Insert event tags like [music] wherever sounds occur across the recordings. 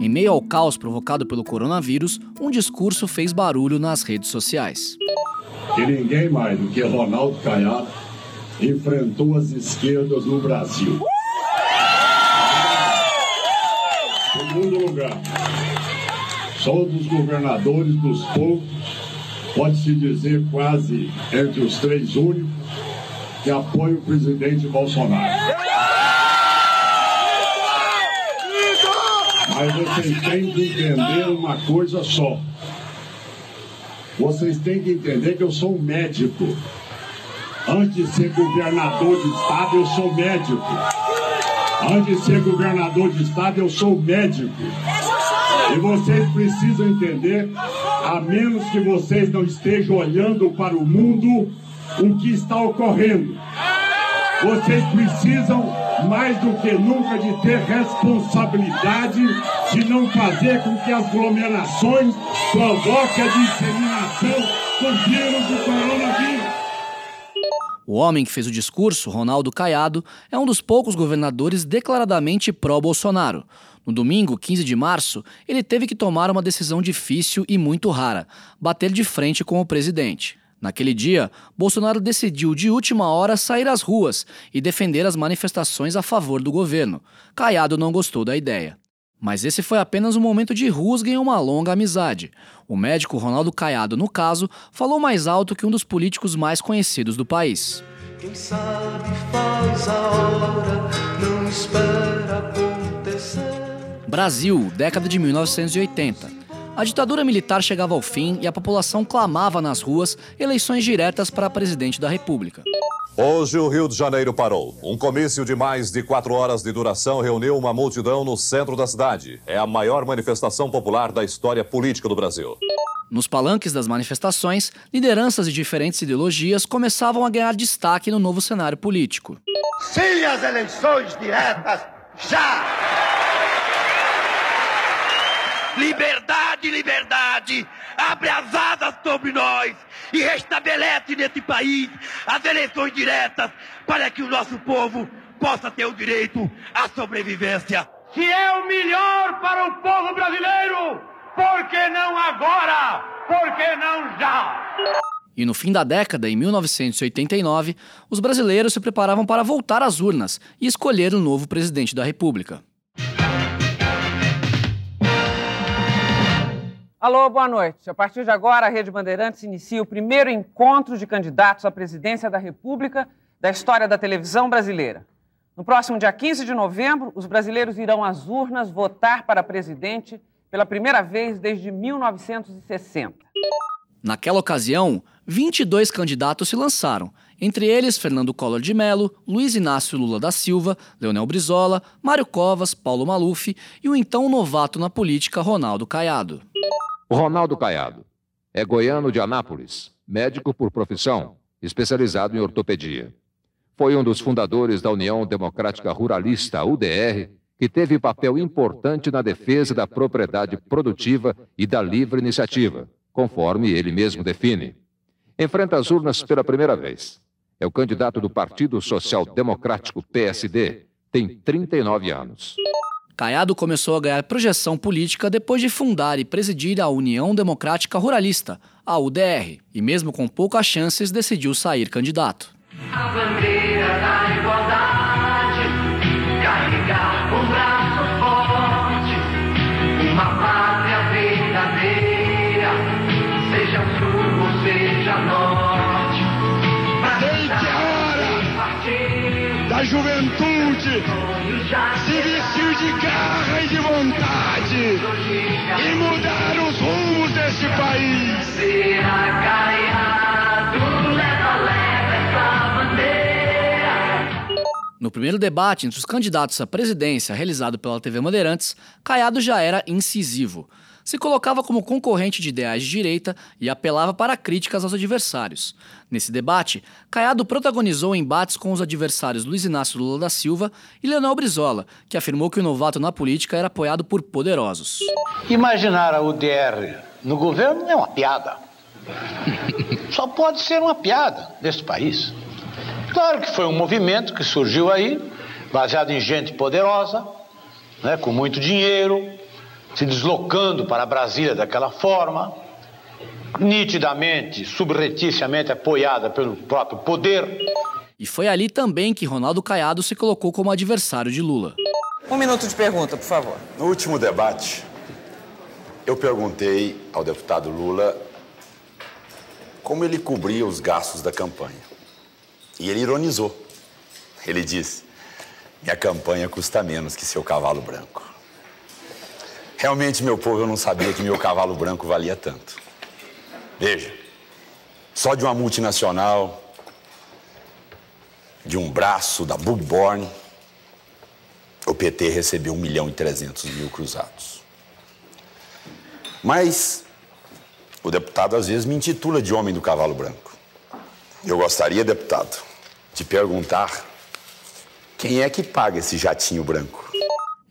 Em meio ao caos provocado pelo coronavírus, um discurso fez barulho nas redes sociais. Que ninguém mais do que Ronaldo Caiado enfrentou as esquerdas no Brasil. Segundo lugar, sou dos governadores dos poucos, pode-se dizer quase entre os três únicos, que apoia o presidente Bolsonaro. Mas vocês têm que entender uma coisa só. Vocês têm que entender que eu sou um médico. Antes de ser governador de estado, eu sou médico. Antes de ser governador de estado, eu sou médico. E vocês precisam entender, a menos que vocês não estejam olhando para o mundo, o que está ocorrendo. Vocês precisam, mais do que nunca, de ter responsabilidade de não fazer com que as aglomerações provoquem a disseminação do vírus do coronavírus. O homem que fez o discurso, Ronaldo Caiado, é um dos poucos governadores declaradamente pró-Bolsonaro. No domingo, 15 de março, ele teve que tomar uma decisão difícil e muito rara: bater de frente com o presidente. Naquele dia, Bolsonaro decidiu de última hora sair às ruas e defender as manifestações a favor do governo. Caiado não gostou da ideia. Mas esse foi apenas um momento de rusga em uma longa amizade. O médico Ronaldo Caiado, no caso, falou mais alto que um dos políticos mais conhecidos do país. Quem sabe faz a hora, não espera acontecer. Brasil, década de 1980. A ditadura militar chegava ao fim e a população clamava nas ruas eleições diretas para presidente da República. Hoje o Rio de Janeiro parou. Um comício de mais de quatro horas de duração reuniu uma multidão no centro da cidade. É a maior manifestação popular da história política do Brasil. Nos palanques das manifestações, lideranças de diferentes ideologias começavam a ganhar destaque no novo cenário político. Sim, as eleições diretas já! Liberdade, liberdade, abre as asas sobre nós e restabelece nesse país as eleições diretas para que o nosso povo possa ter o direito à sobrevivência. Se é o melhor para o povo brasileiro, por que não agora? Por que não já? E no fim da década, em 1989, os brasileiros se preparavam para voltar às urnas e escolher o novo presidente da República. Alô, boa noite. A partir de agora, a Rede Bandeirantes inicia o primeiro encontro de candidatos à presidência da República da história da televisão brasileira. No próximo dia 15 de novembro, os brasileiros irão às urnas votar para presidente pela primeira vez desde 1960. Naquela ocasião, 22 candidatos se lançaram, entre eles Fernando Collor de Mello, Luiz Inácio Lula da Silva, Leonel Brizola, Mário Covas, Paulo Maluf e o então novato na política Ronaldo Caiado. Ronaldo Caiado é goiano de Anápolis, médico por profissão, especializado em ortopedia. Foi um dos fundadores da União Democrática Ruralista, UDR, que teve papel importante na defesa da propriedade produtiva e da livre iniciativa, conforme ele mesmo define. Enfrenta as urnas pela primeira vez. É o candidato do Partido Social Democrático PSD, tem 39 anos. Caiado começou a ganhar projeção política depois de fundar e presidir a União Democrática Ruralista, a UDR, e mesmo com poucas chances decidiu sair candidato. A bandeira da igualdade, carregar braço forte, uma pátria verdadeira, seja sul ou seja norte. Juventude se vestir de garra e de vontade e mudar os rumos deste país. No primeiro debate entre os candidatos à presidência realizado pela TV Bandeirantes, Caiado já era incisivo se colocava como concorrente de ideais de direita e apelava para críticas aos adversários. Nesse debate, Caiado protagonizou embates com os adversários Luiz Inácio Lula da Silva e Leonel Brizola, que afirmou que o novato na política era apoiado por poderosos. Imaginar a UDR no governo é uma piada. Só pode ser uma piada nesse país. Claro que foi um movimento que surgiu aí, baseado em gente poderosa, né, com muito dinheiro, se deslocando para Brasília daquela forma, nitidamente, subrepticiamente apoiada pelo próprio poder. E foi ali também que Ronaldo Caiado se colocou como adversário de Lula. Um minuto de pergunta, por favor. No último debate, eu perguntei ao deputado Lula como ele cobria os gastos da campanha. E ele ironizou. Ele disse: Minha campanha custa menos que seu cavalo branco. Realmente, meu povo, eu não sabia que meu cavalo branco valia tanto. Veja, só de uma multinacional, de um braço da Bugborn, o PT recebeu 1 milhão e 300 mil cruzados. Mas o deputado às vezes me intitula de homem do cavalo branco. Eu gostaria, deputado, de perguntar quem é que paga esse jatinho branco?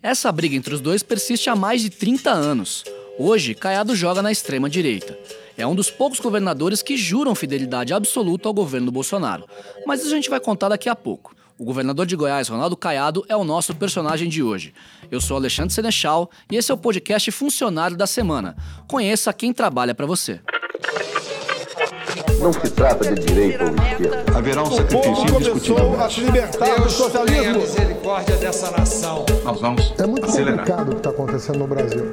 Essa briga entre os dois persiste há mais de 30 anos. Hoje, Caiado joga na extrema direita. É um dos poucos governadores que juram fidelidade absoluta ao governo Bolsonaro. Mas isso a gente vai contar daqui a pouco. O governador de Goiás, Ronaldo Caiado, é o nosso personagem de hoje. Eu sou Alexandre Senechal e esse é o podcast Funcionário da Semana. Conheça quem trabalha para você. Não se trata de direita ou esquerda. Haverá um sacrifício indiscutível. a se libertar do socialismo. Misericórdia dessa nação. Nós vamos É muito acelerar. complicado o que está acontecendo no Brasil.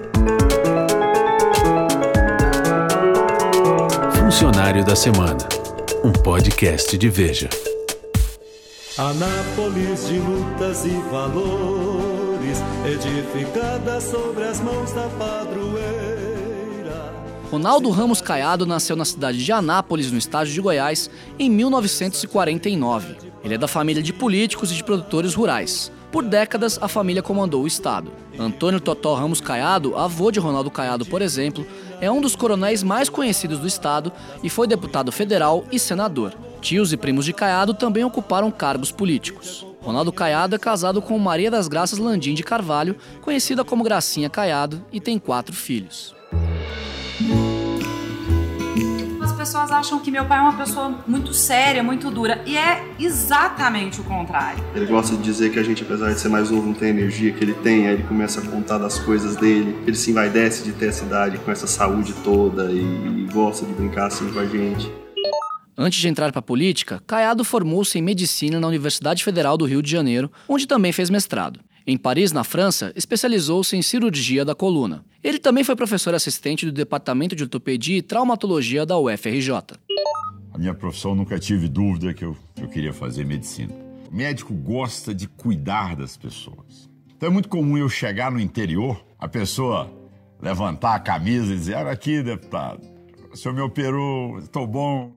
Funcionário da Semana, um podcast de Veja. Anápolis de lutas e valores, edificada sobre as mãos da padroeira. Ronaldo Ramos Caiado nasceu na cidade de Anápolis, no estado de Goiás, em 1949. Ele é da família de políticos e de produtores rurais. Por décadas, a família comandou o estado. Antônio Totó Ramos Caiado, avô de Ronaldo Caiado, por exemplo, é um dos coronéis mais conhecidos do estado e foi deputado federal e senador. Tios e primos de Caiado também ocuparam cargos políticos. Ronaldo Caiado é casado com Maria das Graças Landim de Carvalho, conhecida como Gracinha Caiado, e tem quatro filhos. Pessoas acham que meu pai é uma pessoa muito séria, muito dura. E é exatamente o contrário. Ele gosta de dizer que a gente, apesar de ser mais novo, não tem a energia que ele tem. Aí ele começa a contar das coisas dele. Ele se envaidece de ter essa idade com essa saúde toda e, e gosta de brincar assim com a gente. Antes de entrar para a política, Caiado formou-se em medicina na Universidade Federal do Rio de Janeiro, onde também fez mestrado. Em Paris, na França, especializou-se em cirurgia da coluna. Ele também foi professor assistente do Departamento de Ortopedia e Traumatologia da UFRJ. A minha profissão nunca tive dúvida que eu, eu queria fazer medicina. O médico gosta de cuidar das pessoas. Então é muito comum eu chegar no interior, a pessoa levantar a camisa e dizer: Olha aqui, deputado, o senhor me operou, estou bom.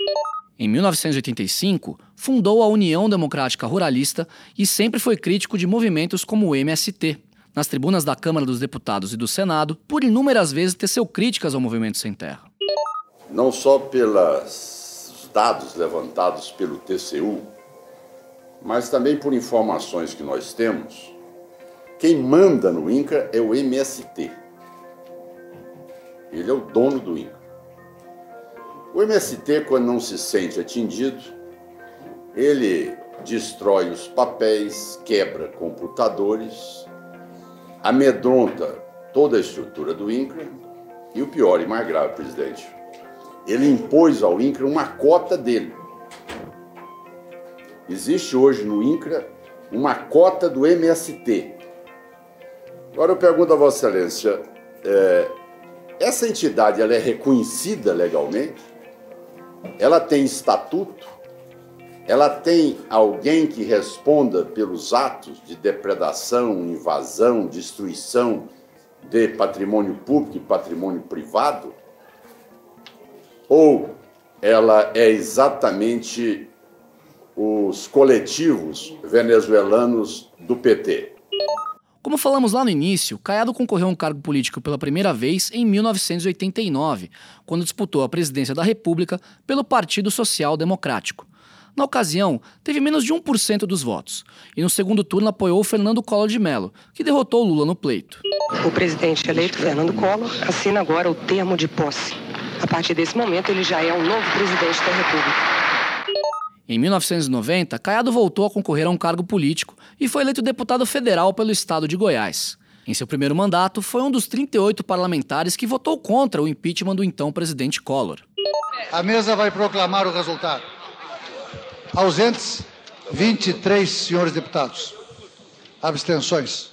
Em 1985, fundou a União Democrática Ruralista e sempre foi crítico de movimentos como o MST. Nas tribunas da Câmara dos Deputados e do Senado, por inúmeras vezes teceu críticas ao movimento sem terra. Não só pelos dados levantados pelo TCU, mas também por informações que nós temos, quem manda no INCRA é o MST. Ele é o dono do INCRA. O MST, quando não se sente atingido, ele destrói os papéis, quebra computadores, amedronta toda a estrutura do INCRA e o pior e mais grave, presidente, ele impôs ao INCRA uma cota dele. Existe hoje no INCRA uma cota do MST. Agora eu pergunto a Vossa Excelência, é, essa entidade ela é reconhecida legalmente? Ela tem estatuto? Ela tem alguém que responda pelos atos de depredação, invasão, destruição de patrimônio público e patrimônio privado? Ou ela é exatamente os coletivos venezuelanos do PT? Como falamos lá no início, Caiado concorreu a um cargo político pela primeira vez em 1989, quando disputou a presidência da República pelo Partido Social Democrático. Na ocasião, teve menos de 1% dos votos, e no segundo turno apoiou Fernando Collor de Mello, que derrotou Lula no pleito. O presidente eleito, Fernando Collor, assina agora o termo de posse. A partir desse momento, ele já é o novo presidente da República. Em 1990, Caiado voltou a concorrer a um cargo político e foi eleito deputado federal pelo estado de Goiás. Em seu primeiro mandato, foi um dos 38 parlamentares que votou contra o impeachment do então presidente Collor. A mesa vai proclamar o resultado. Ausentes, 23 senhores deputados. Abstenções,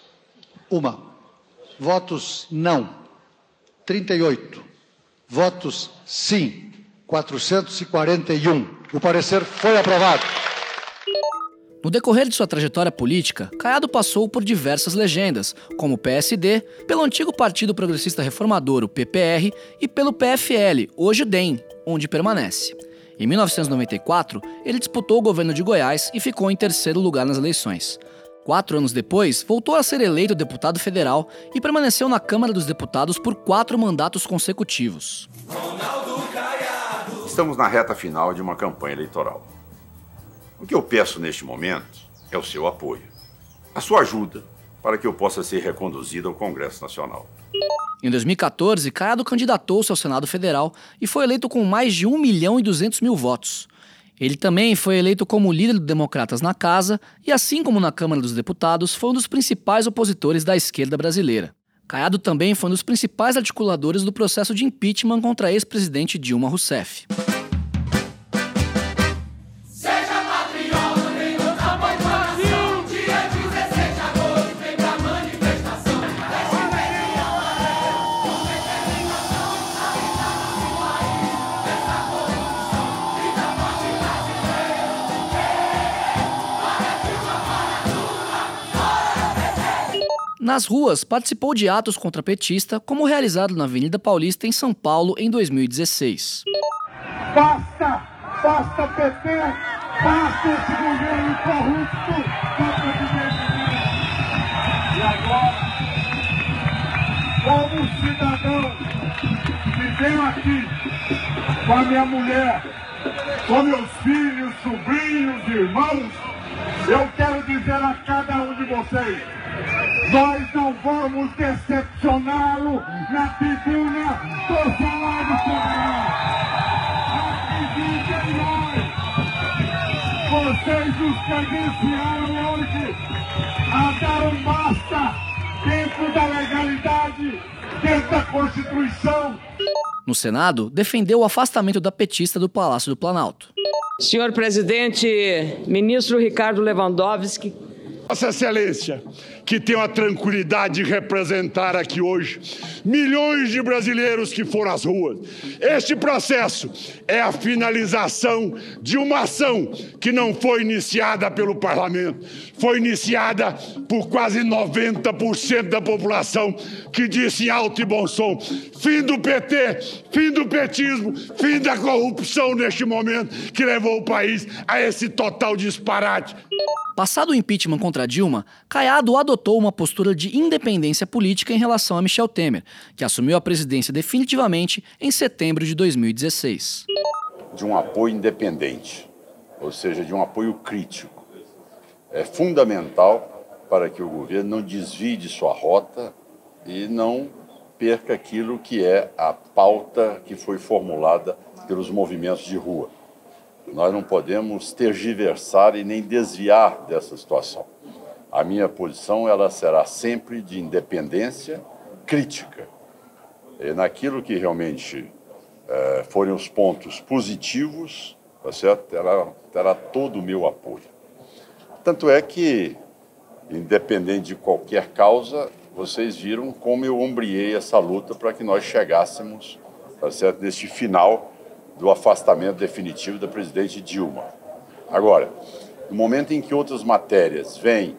uma. Votos não, 38. Votos sim, 441. O parecer foi aprovado. No decorrer de sua trajetória política, Caiado passou por diversas legendas, como o PSD, pelo antigo Partido Progressista Reformador, o PPR, e pelo PFL, hoje o DEM, onde permanece. Em 1994, ele disputou o governo de Goiás e ficou em terceiro lugar nas eleições. Quatro anos depois, voltou a ser eleito deputado federal e permaneceu na Câmara dos Deputados por quatro mandatos consecutivos. Estamos na reta final de uma campanha eleitoral. O que eu peço neste momento é o seu apoio, a sua ajuda para que eu possa ser reconduzido ao Congresso Nacional. Em 2014, Caiado candidatou-se ao Senado Federal e foi eleito com mais de 1 milhão e 200 mil votos. Ele também foi eleito como líder do Democratas na Casa e, assim como na Câmara dos Deputados, foi um dos principais opositores da esquerda brasileira. Caiado também foi um dos principais articuladores do processo de impeachment contra a ex-presidente Dilma Rousseff. Nas ruas, participou de atos contra petista, como realizado na Avenida Paulista, em São Paulo, em 2016. Basta! Basta PT! Basta esse governo corrupto! E agora, como cidadão que venho aqui com a minha mulher, com meus filhos, sobrinhos, irmãos, eu quero dizer a cada um de vocês, nós não vamos decepcioná-lo na tribuna do Salário Federal. Acredite em nós. Vocês nos credenciaram hoje a dar um basta dentro da legalidade, dentro da Constituição. No Senado, defendeu o afastamento da petista do Palácio do Planalto. Senhor presidente, ministro Ricardo Lewandowski. Vossa Excelência, que tenho a tranquilidade de representar aqui hoje milhões de brasileiros que foram às ruas. Este processo é a finalização de uma ação que não foi iniciada pelo parlamento, foi iniciada por quase 90% da população que disse em alto e bom som: fim do PT, fim do petismo, fim da corrupção neste momento que levou o país a esse total disparate. Passado o impeachment contra Dilma, Caiado adotou uma postura de independência política em relação a Michel Temer, que assumiu a presidência definitivamente em setembro de 2016. De um apoio independente, ou seja, de um apoio crítico. É fundamental para que o governo não desvie de sua rota e não perca aquilo que é a pauta que foi formulada pelos movimentos de rua. Nós não podemos tergiversar e nem desviar dessa situação. A minha posição ela será sempre de independência crítica. E naquilo que realmente é, forem os pontos positivos, tá certo? Terá, terá todo o meu apoio. Tanto é que, independente de qualquer causa, vocês viram como eu ombreei essa luta para que nós chegássemos tá certo? neste final do afastamento definitivo da presidente Dilma. Agora, no momento em que outras matérias vêm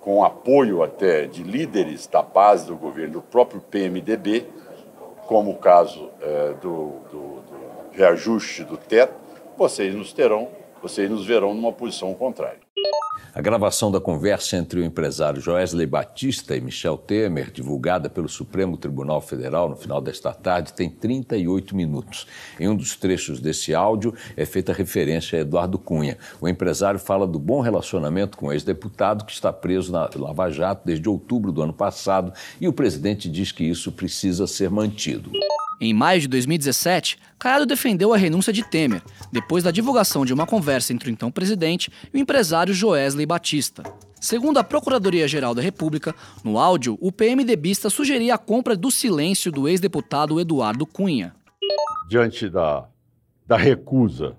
com apoio até de líderes da base do governo, do próprio PMDB, como o caso é, do, do, do reajuste do teto, vocês nos terão, vocês nos verão numa posição contrária. A gravação da conversa entre o empresário Joesley Batista e Michel Temer, divulgada pelo Supremo Tribunal Federal no final desta tarde, tem 38 minutos. Em um dos trechos desse áudio é feita referência a Eduardo Cunha. O empresário fala do bom relacionamento com o ex-deputado que está preso na Lava Jato desde outubro do ano passado e o presidente diz que isso precisa ser mantido. Em maio de 2017, Caiado defendeu a renúncia de Temer, depois da divulgação de uma conversa entre o então presidente e o empresário Joesley Batista. Segundo a Procuradoria-Geral da República, no áudio, o PMDBista sugeria a compra do silêncio do ex-deputado Eduardo Cunha. Diante da, da recusa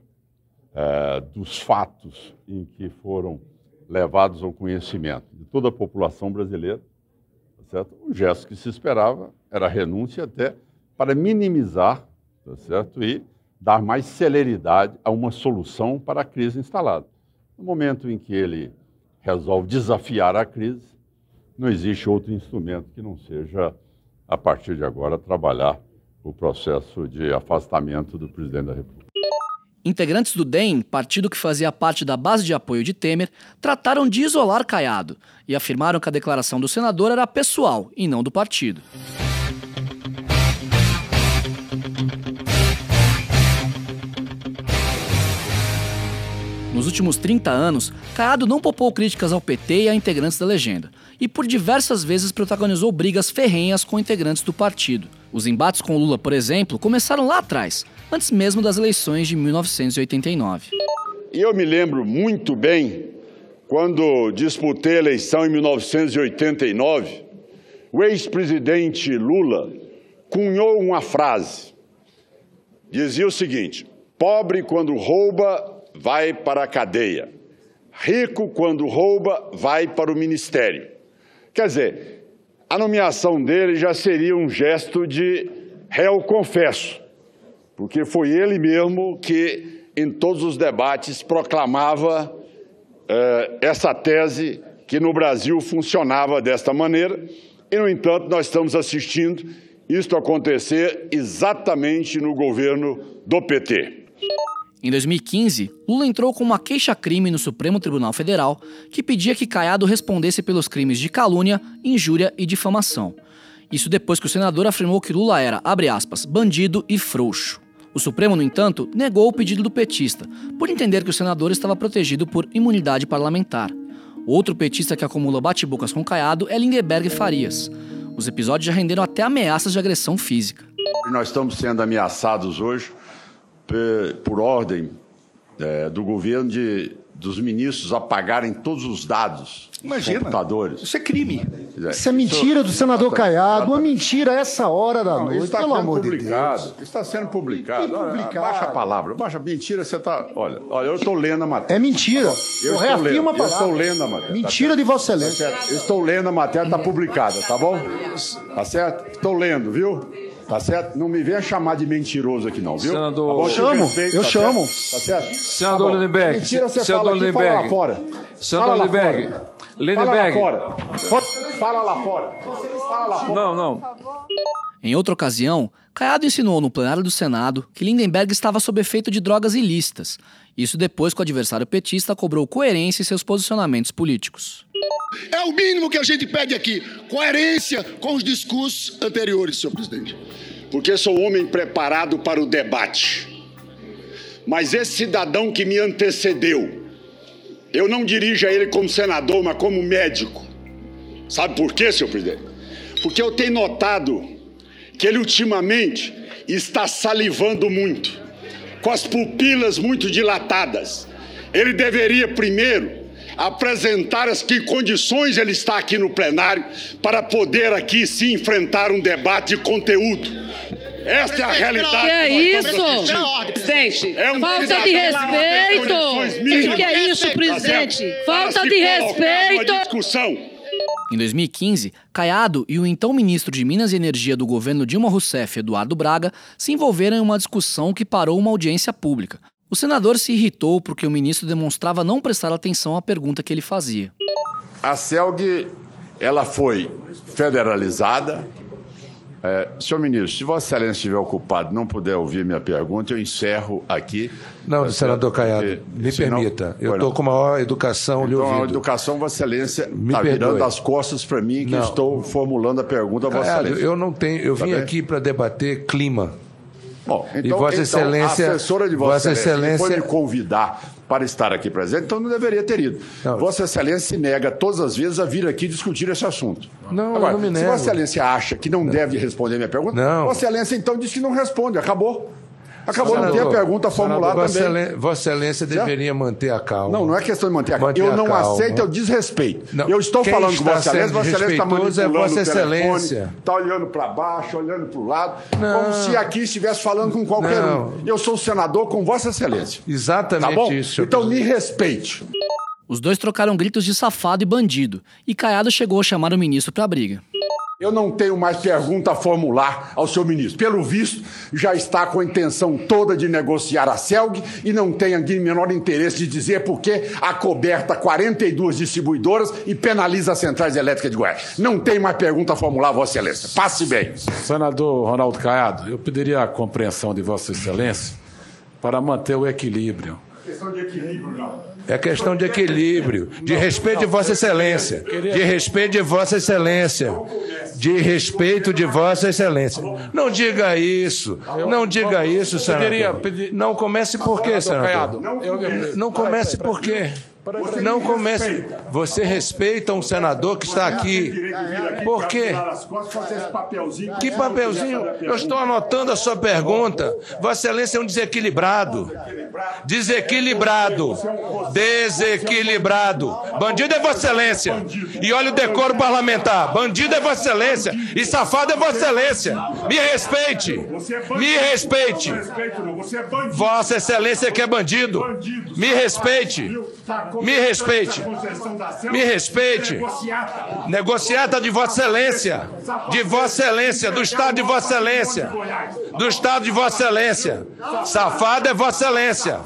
é, dos fatos em que foram levados ao conhecimento de toda a população brasileira, tá certo? o gesto que se esperava era a renúncia até para minimizar tá certo? e dar mais celeridade a uma solução para a crise instalada. No momento em que ele resolve desafiar a crise, não existe outro instrumento que não seja, a partir de agora, trabalhar o processo de afastamento do presidente da República. Integrantes do DEM, partido que fazia parte da base de apoio de Temer, trataram de isolar Caiado e afirmaram que a declaração do senador era pessoal e não do partido. Nos últimos 30 anos, Caiado não poupou críticas ao PT e a integrantes da legenda, e por diversas vezes protagonizou brigas ferrenhas com integrantes do partido. Os embates com Lula, por exemplo, começaram lá atrás, antes mesmo das eleições de 1989. E eu me lembro muito bem quando disputei a eleição em 1989, o ex-presidente Lula cunhou uma frase. Dizia o seguinte: pobre quando rouba vai para a cadeia. Rico, quando rouba, vai para o ministério. Quer dizer, a nomeação dele já seria um gesto de réu confesso, porque foi ele mesmo que, em todos os debates, proclamava eh, essa tese que no Brasil funcionava desta maneira, e, no entanto, nós estamos assistindo isto acontecer exatamente no governo do PT. Em 2015, Lula entrou com uma queixa-crime no Supremo Tribunal Federal que pedia que Caiado respondesse pelos crimes de calúnia, injúria e difamação. Isso depois que o senador afirmou que Lula era, abre aspas, bandido e frouxo. O Supremo, no entanto, negou o pedido do petista, por entender que o senador estava protegido por imunidade parlamentar. Outro petista que acumula bate-bocas com Caiado é Lindeberg Farias. Os episódios já renderam até ameaças de agressão física. Nós estamos sendo ameaçados hoje por ordem é, do governo de, dos ministros apagarem todos os dados Imagina, computadores. Isso é crime. Isso é mentira do senador Caiado, uma mentira a essa hora da Não, noite, isso está pelo sendo amor de publicado. Deus. Isso está sendo publicado. Olha, publicado. Baixa a palavra, baixa mentira, você está. Olha, olha, eu estou lendo a matéria. É mentira. Eu, Eu estou reafirmo lendo, a palavra. Eu estou lendo a matéria. Mentira de Vossa Excelência. Tá? Eu estou lendo a matéria, está publicada, tá bom? Tá certo? Estou lendo, viu? Tá certo? Não me venha chamar de mentiroso aqui, não, viu? Senador- Tá? Eu chamo, respeito, eu tá chamo. certo? Tá certo? Senador Tá. Lindenberg, Mentira, você senador fala aqui, fala lá Lindenberg. fora. Senador Fala lá Lindenberg. fora. Fala lá Lindenberg. fora. Fala lá fora. Fala lá fora. Não, não. Em outra ocasião, Caiado insinuou no plenário do Senado que Lindenberg estava sob efeito de drogas ilícitas. Isso depois que o adversário petista cobrou coerência em seus posicionamentos políticos. É o mínimo que a gente pede aqui. Coerência com os discursos anteriores, senhor presidente. Porque sou um homem preparado para o debate. Mas esse cidadão que me antecedeu, eu não dirijo a ele como senador, mas como médico. Sabe por quê, senhor presidente? Porque eu tenho notado que ele ultimamente está salivando muito, com as pupilas muito dilatadas. Ele deveria primeiro apresentar as que condições ele está aqui no plenário para poder aqui se enfrentar um debate de conteúdo. Esta é a realidade. Que é isso? Presidente, É um falta de respeito. que é isso, presidente? Falta de respeito. discussão. Em 2015, Caiado e o então ministro de Minas e Energia do governo Dilma Rousseff, Eduardo Braga, se envolveram em uma discussão que parou uma audiência pública. O senador se irritou porque o ministro demonstrava não prestar atenção à pergunta que ele fazia. A CELG, ela foi federalizada. É, senhor ministro, se Vossa Excelência estiver ocupado e não puder ouvir minha pergunta, eu encerro aqui. Não, Tá senador? Caiado, Porque, me senão- permita. Eu estou com a maior educação lhe Então, a ouvindo. educação, Vossa Excelência, está virando as costas para mim que Não. estou formulando a pergunta a Vossa Excelência. eu não tenho. Eu Tá vim bem? aqui para debater clima. Bom, E então, Vossa então, Excelência- a assessora de Vossa, Vossa Excelência, que foi Excelência- me convidar para estar aqui presente, então não deveria ter ido. Vossa Excelência se nega todas as vezes a vir aqui discutir esse assunto. Não, Agora, não me se nego. Vossa Excelência acha que não, deve responder minha pergunta, Não. Vossa Excelência então diz que não responde, acabou. Acabou, não tem a pergunta formular Vossa também. Excelência, Vossa Excelência Certo? deveria manter a calma. Não, não é questão de manter a calma. Manter Eu a não calma. aceito, eu desrespeito. Não, Eu estou quem falando com Vossa Excelência, Vossa Excelência está é manipulando Vossa o telefone, Excelência. está olhando para baixo, olhando para o lado, Não. como se aqui estivesse falando com qualquer Não. um. Eu sou senador com Vossa Excelência. Exatamente Tá bom? isso. senhor Então me respeite. Os dois trocaram gritos de safado e bandido, e Caiado chegou a chamar o ministro para a briga. Eu não tenho mais pergunta a formular ao senhor ministro. Pelo visto, já está com a intenção toda de negociar a CELG e não tem aqui menor interesse de dizer por que acoberta 42 distribuidoras e penaliza as centrais elétricas de Goiás. Não tem mais pergunta a formular, Vossa Excelência. Passe bem. Senador Ronaldo Caiado, eu pediria a compreensão de Vossa Excelência para manter o equilíbrio. Questão de equilíbrio, não. É questão de equilíbrio, de respeito de Vossa Excelência, de respeito de Vossa Excelência, de respeito de Vossa Excelência. Não diga isso, não diga isso, senador. Não comece por quê, Senador Não comece por quê? Não comece. Você respeita um senador que está aqui. Por quê? Que papelzinho? Eu estou anotando a sua pergunta. Vossa Excelência é um desequilibrado. Desequilibrado. Desequilibrado. Bandido é Vossa Excelência. E olha o decoro parlamentar. Bandido é Vossa Excelência. E safado é Vossa Excelência. Me respeite. Me respeite. Vossa Excelência que é bandido. Me respeite. Me respeite. Me respeite. Negociata de Vossa Excelência. De Vossa Excelência. Do Estado de Vossa Excelência. Do Estado de Vossa Excelência. Safado é Vossa Excelência.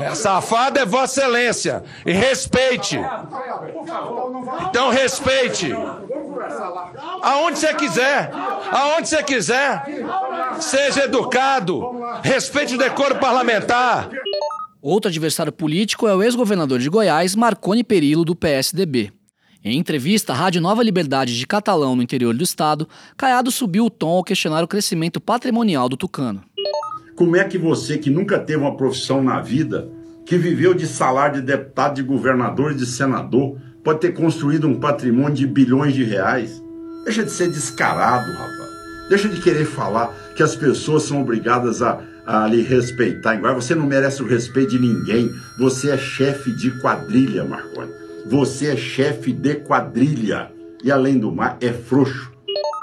É, safado é Vossa Excelência. E respeite. Então respeite. Aonde você quiser. Aonde você quiser. Seja educado. Respeite o decoro parlamentar. Outro adversário político é o ex-governador de Goiás, Marconi Perillo, do PSDB. Em entrevista à Rádio Nova Liberdade de Catalão, no interior do estado, Caiado subiu o tom ao questionar o crescimento patrimonial do tucano. Como é que você, que nunca teve uma profissão na vida, que viveu de salário de deputado, de governador e de senador, pode ter construído um patrimônio de bilhões de reais? Deixa de ser descarado, rapaz. Deixa de querer falar que as pessoas são obrigadas a, a lhe respeitar. Igual você não merece o respeito de ninguém. Você é chefe de quadrilha, Marconi. Você é chefe de quadrilha. E além do mais, é frouxo.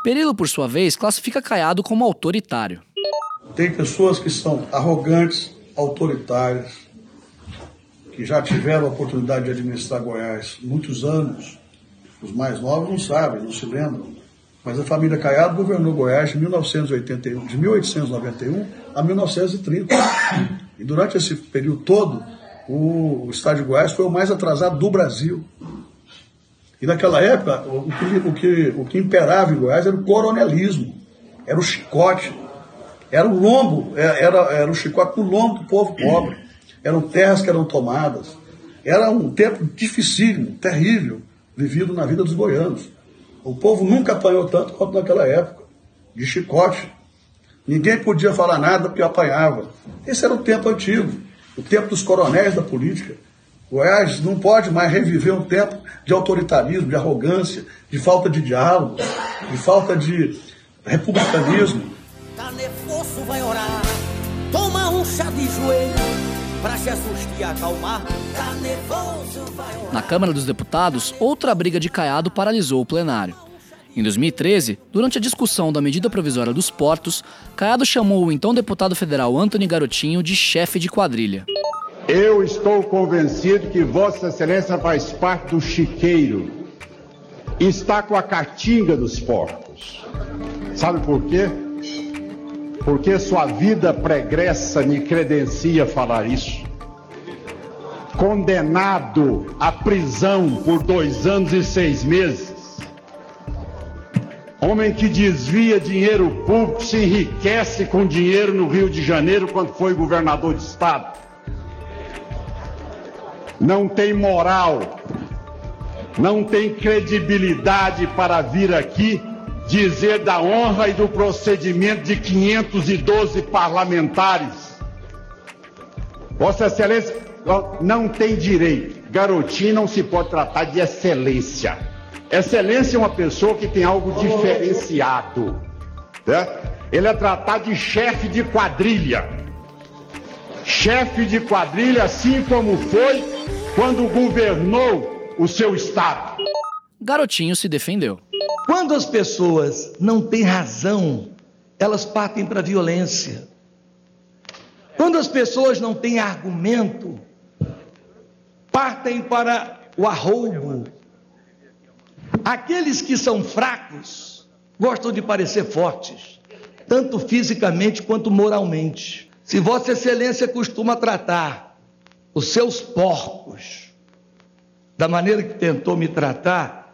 Perillo, por sua vez, classifica Caiado como autoritário. Tem pessoas que são arrogantes, autoritárias, que já tiveram a oportunidade de administrar Goiás muitos anos. Os mais novos não sabem, não se lembram. Mas a família Caiado governou Goiás de 1981, de 1891 a 1930. E durante esse período todo, o estado de Goiás foi o mais atrasado do Brasil. E naquela época, o que, o que, o que imperava em Goiás era o coronelismo, era o chicote, era o lombo, era, era o chicote no lombo do povo pobre. Eram terras que eram tomadas. Era um tempo dificílimo, terrível, vivido na vida dos goianos. O povo nunca apanhou tanto quanto naquela época, de chicote. Ninguém podia falar nada porque apanhava. Esse era o tempo antigo, o tempo dos coronéis da política. Goiás não pode mais reviver um tempo de autoritarismo, de arrogância, de falta de diálogo, de falta de republicanismo. Tá nervoso, vai orar. Toma um chá de joelho pra Jesus te acalmar. Tá nervoso, vai orar. Na Câmara dos Deputados, outra briga de Caiado paralisou o plenário. Em 2013, durante a discussão da medida provisória dos portos, Caiado chamou o então deputado federal Antony Garotinho de chefe de quadrilha. Eu estou convencido que Vossa Excelência faz parte do chiqueiro. Está com a caatinga dos porcos. Sabe por quê? Porque sua vida pregressa me credencia falar isso. Condenado à prisão por dois anos e seis meses. Homem que desvia dinheiro público, se enriquece com dinheiro no Rio de Janeiro quando foi governador de estado não tem moral, não tem credibilidade para vir aqui dizer da honra e do procedimento de 512 parlamentares. Vossa Excelência não tem direito. Garotinho não se pode tratar de excelência. Excelência é uma pessoa que tem algo diferenciado. Né? Ele é tratado de chefe de quadrilha. chefe de quadrilha, assim como foi quando governou o seu estado. Garotinho se defendeu. Quando as pessoas não têm razão, elas partem para a violência. Quando as pessoas não têm argumento, partem para o arroubo. Aqueles que são fracos gostam de parecer fortes, tanto fisicamente quanto moralmente. Se Vossa Excelência costuma tratar os seus porcos da maneira que tentou me tratar,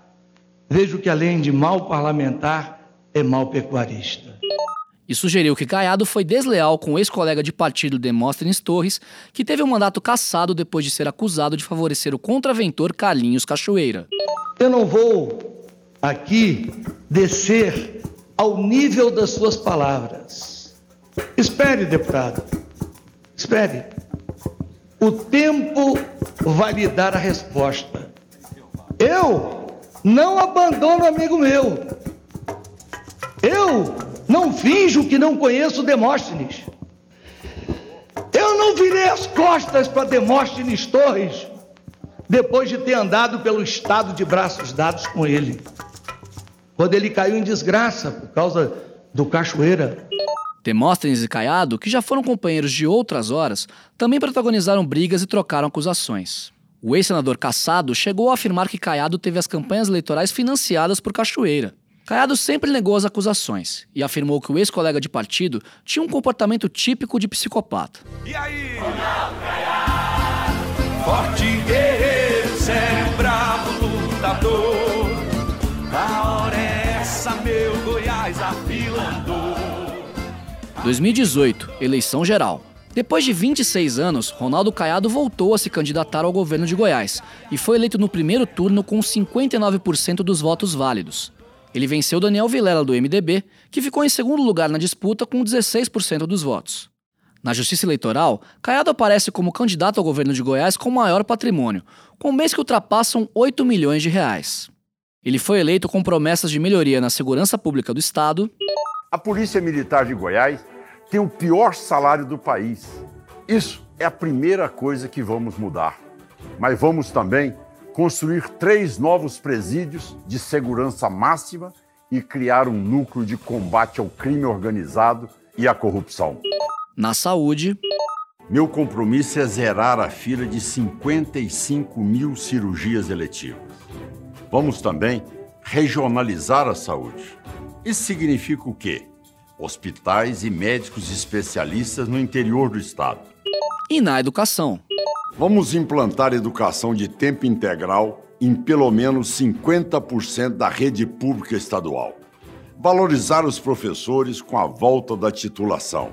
vejo que além de mal parlamentar, é mal pecuarista e sugeriu que Caiado foi desleal com o ex-colega de partido Demóstenes Torres, que teve o um mandato cassado depois de ser acusado de favorecer o contraventor Carlinhos Cachoeira. Eu não vou aqui descer ao nível das suas palavras. Espere, deputado. Espere. O tempo vai lhe dar a resposta. Eu não abandono amigo meu. Eu não finjo que não conheço Demóstenes. Eu não virei as costas para Demóstenes Torres depois de ter andado pelo estado de braços dados com ele. Quando ele caiu em desgraça por causa do Cachoeira. Demóstenes e Caiado, que já foram companheiros de outras horas, também protagonizaram brigas e trocaram acusações. O ex-senador Cassado chegou a afirmar que Caiado teve as campanhas eleitorais financiadas por Cachoeira. Caiado sempre negou as acusações e afirmou que o ex-colega de partido tinha um comportamento típico de psicopata. E aí? Forte guerreiro, sério, bravo, lutador. A hora é essa, meu Goiás afilandou. 2018, eleição geral. Depois de 26 anos, Ronaldo Caiado voltou a se candidatar ao governo de Goiás e foi eleito no primeiro turno com 59% dos votos válidos. Ele venceu Daniel Vilela do MDB, que ficou em segundo lugar na disputa com 16% dos votos. Na Justiça Eleitoral, Caiado aparece como candidato ao governo de Goiás com maior patrimônio, com bens que ultrapassam 8 milhões de reais. Ele foi eleito com promessas de melhoria na segurança pública do Estado. A Polícia Militar de Goiás tem o pior salário do país. Isso é a primeira coisa que vamos mudar. Mas vamos também construir três novos presídios de segurança máxima e criar um núcleo de combate ao crime organizado e à corrupção. Na saúde. Meu compromisso é zerar a fila de 55 mil cirurgias eletivas. Vamos também regionalizar a saúde. Isso significa o quê? Hospitais e médicos especialistas no interior do estado. E na educação. Vamos implantar educação de tempo integral em pelo menos 50% da rede pública estadual. Valorizar os professores com a volta da titulação.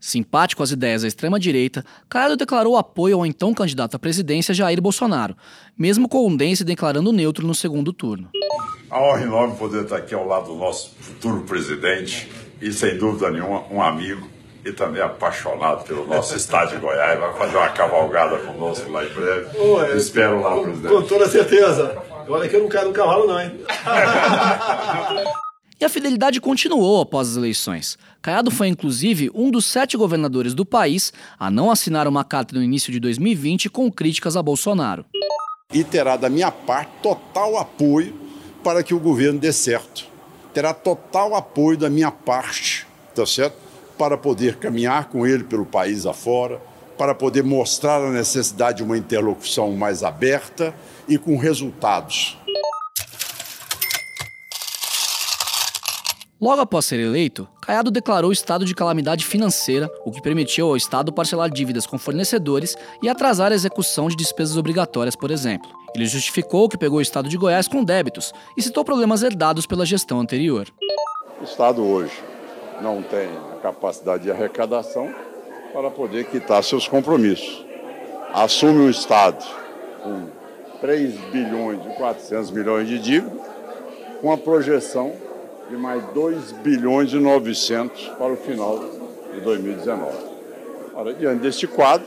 Simpático às ideias da extrema-direita, Caiado declarou apoio ao então candidato à presidência Jair Bolsonaro, mesmo com o Dense declarando neutro no segundo turno. A honra enorme poder estar aqui ao lado do nosso futuro presidente e, sem dúvida nenhuma, um amigo e também apaixonado pelo nosso estado de Goiás. Vai fazer uma cavalgada conosco lá em breve. Oi, Espero lá, presidente. Com toda certeza. Olha que eu não quero um cavalo, não, hein? [laughs] E a fidelidade continuou após as eleições. Caiado foi, inclusive, um dos sete governadores do país a não assinar uma carta no início de 2020 com críticas a Bolsonaro. E terá da minha parte total apoio para que o governo dê certo. Terá total apoio da minha parte, tá certo? para poder caminhar com ele pelo país afora, para poder mostrar a necessidade de uma interlocução mais aberta e com resultados. Logo após ser eleito, Caiado declarou estado de calamidade financeira, o que permitiu ao Estado parcelar dívidas com fornecedores e atrasar a execução de despesas obrigatórias, por exemplo. Ele justificou que pegou o Estado de Goiás com débitos e citou problemas herdados pela gestão anterior. O Estado hoje não tem a capacidade de arrecadação para poder quitar seus compromissos. Assume o Estado com 3 bilhões e 400 milhões de dívida, com a projeção de mais 2 bilhões e 900 para o final de 2019. Ora, diante deste quadro,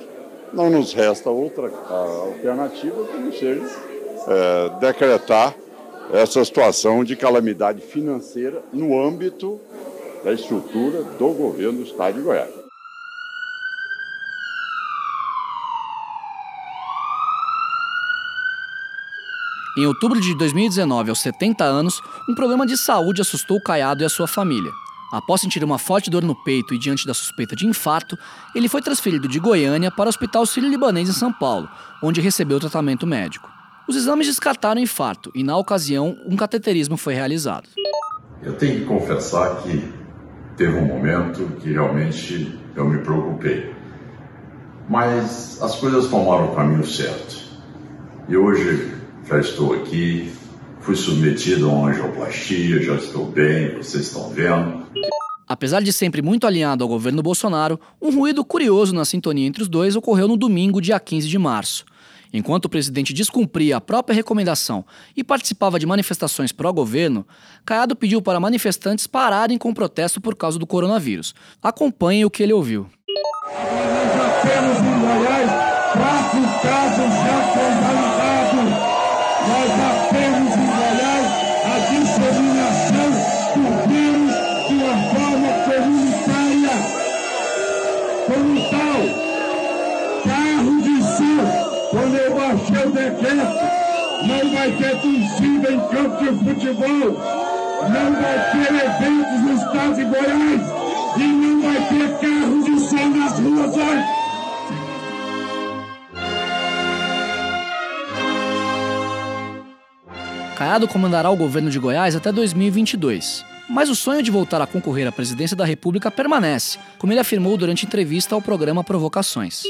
não nos resta outra alternativa que não seja é, decretar essa situação de calamidade financeira no âmbito da estrutura do governo do Estado de Goiás. Em outubro de 2019, aos 70 anos, um problema de saúde assustou Caiado e a sua família. Após sentir uma forte dor no peito e diante da suspeita de infarto, ele foi transferido de Goiânia para o Hospital Sírio-Libanês em São Paulo, onde recebeu tratamento médico. Os exames descartaram o infarto e, na ocasião, um cateterismo foi realizado. Eu tenho que confessar que teve um momento que realmente eu me preocupei. Mas as coisas tomaram o caminho certo. E hoje já estou aqui, fui submetido a uma angioplastia, já estou bem, vocês estão vendo. Apesar de sempre muito alinhado ao governo Bolsonaro, um ruído curioso na sintonia entre os dois ocorreu no domingo, dia 15 de março. Enquanto o presidente descumpria a própria recomendação e participava de manifestações pró-governo, Caiado pediu para manifestantes pararem com o protesto por causa do coronavírus. Acompanhe o que ele ouviu. Nós já temos em Goiás quatro casos já não vai ter torcida em campo de futebol, não vai ter eventos no estado de Goiás e não vai ter carro de som nas ruas hoje. Caiado comandará o governo de Goiás até 2022. Mas o sonho de voltar a concorrer à presidência da República permanece, como ele afirmou durante entrevista ao programa Provocações.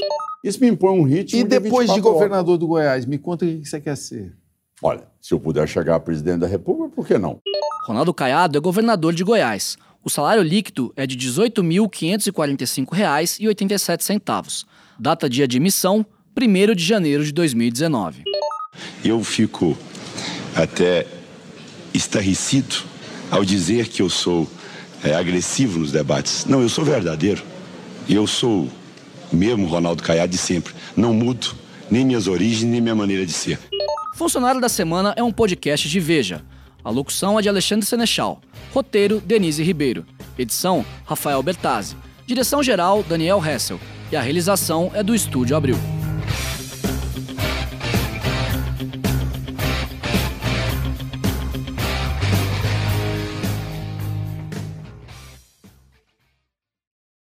Isso me impõe um ritmo E depois de 24 horas. governador do Goiás, me conta o que você quer ser. Olha, se eu puder chegar a presidente da República, por que não? Ronaldo Caiado é governador de Goiás. O salário líquido é de R$ 18.545,87. Data de admissão, 1 de janeiro de 2019. Eu fico até estarrecido ao dizer que eu sou é, agressivo nos debates. Não, eu sou verdadeiro. Eu sou mesmo Ronaldo Caiado de sempre. Não mudo nem minhas origens, nem minha maneira de ser. Funcionário da Semana é um podcast de Veja. A locução é de Alexandre Senechal. Roteiro, Denise Ribeiro. Edição, Rafael Bertazzi. Direção-geral, Daniel Hessel. E a realização é do Estúdio Abril.